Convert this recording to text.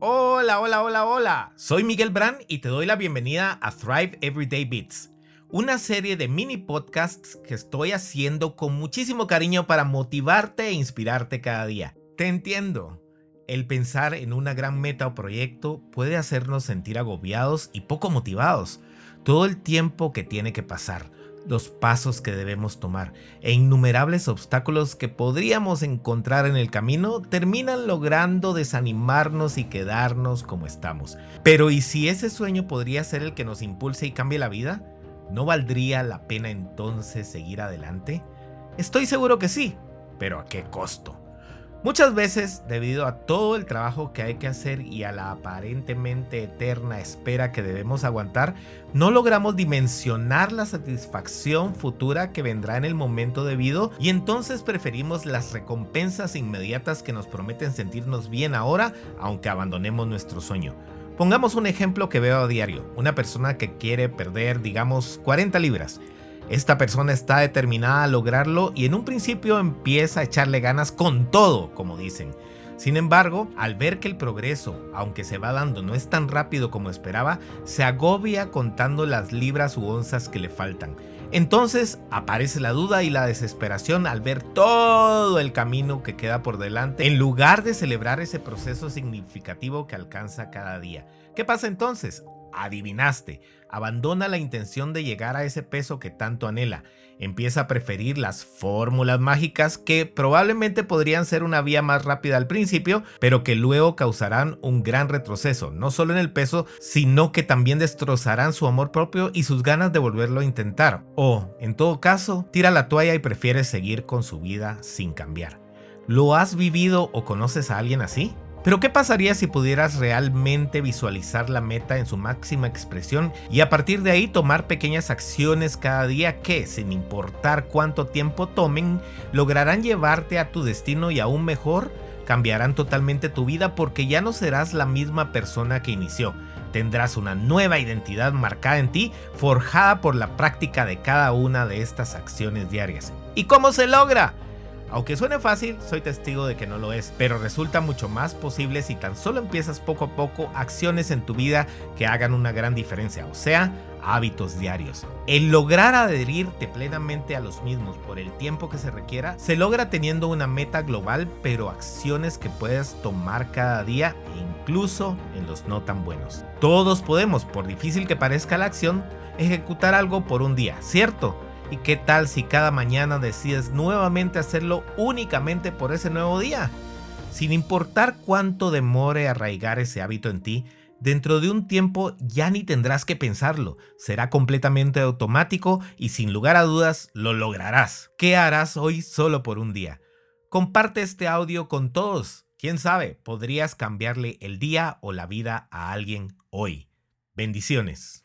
Hola, hola, hola, hola. Soy Miguel Brand y te doy la bienvenida a Thrive Everyday Beats, una serie de mini podcasts que estoy haciendo con muchísimo cariño para motivarte e inspirarte cada día. Te entiendo. El pensar en una gran meta o proyecto puede hacernos sentir agobiados y poco motivados. Todo el tiempo que tiene que pasar los pasos que debemos tomar e innumerables obstáculos que podríamos encontrar en el camino terminan logrando desanimarnos y quedarnos como estamos. Pero ¿y si ese sueño podría ser el que nos impulse y cambie la vida? ¿No valdría la pena entonces seguir adelante? Estoy seguro que sí, pero ¿a qué costo? Muchas veces, debido a todo el trabajo que hay que hacer y a la aparentemente eterna espera que debemos aguantar, no logramos dimensionar la satisfacción futura que vendrá en el momento debido y entonces preferimos las recompensas inmediatas que nos prometen sentirnos bien ahora, aunque abandonemos nuestro sueño. Pongamos un ejemplo que veo a diario, una persona que quiere perder, digamos, 40 libras esta persona está determinada a lograrlo y en un principio empieza a echarle ganas con todo, como dicen. Sin embargo, al ver que el progreso, aunque se va dando, no es tan rápido como esperaba, se agobia contando las libras u onzas que le faltan. Entonces aparece la duda y la desesperación al ver todo el camino que queda por delante, en lugar de celebrar ese proceso significativo que alcanza cada día. ¿Qué pasa entonces? Adivinaste, abandona la intención de llegar a ese peso que tanto anhela, empieza a preferir las fórmulas mágicas que probablemente podrían ser una vía más rápida al principio, pero que luego causarán un gran retroceso, no solo en el peso, sino que también destrozarán su amor propio y sus ganas de volverlo a intentar, o, en todo caso, tira la toalla y prefiere seguir con su vida sin cambiar. ¿Lo has vivido o conoces a alguien así? Pero ¿qué pasaría si pudieras realmente visualizar la meta en su máxima expresión y a partir de ahí tomar pequeñas acciones cada día que, sin importar cuánto tiempo tomen, lograrán llevarte a tu destino y aún mejor, cambiarán totalmente tu vida porque ya no serás la misma persona que inició. Tendrás una nueva identidad marcada en ti, forjada por la práctica de cada una de estas acciones diarias. ¿Y cómo se logra? Aunque suene fácil, soy testigo de que no lo es, pero resulta mucho más posible si tan solo empiezas poco a poco acciones en tu vida que hagan una gran diferencia, o sea, hábitos diarios. El lograr adherirte plenamente a los mismos por el tiempo que se requiera se logra teniendo una meta global, pero acciones que puedes tomar cada día incluso en los no tan buenos. Todos podemos, por difícil que parezca la acción, ejecutar algo por un día, ¿cierto? ¿Y qué tal si cada mañana decides nuevamente hacerlo únicamente por ese nuevo día? Sin importar cuánto demore arraigar ese hábito en ti, dentro de un tiempo ya ni tendrás que pensarlo, será completamente automático y sin lugar a dudas lo lograrás. ¿Qué harás hoy solo por un día? Comparte este audio con todos. Quién sabe, podrías cambiarle el día o la vida a alguien hoy. Bendiciones.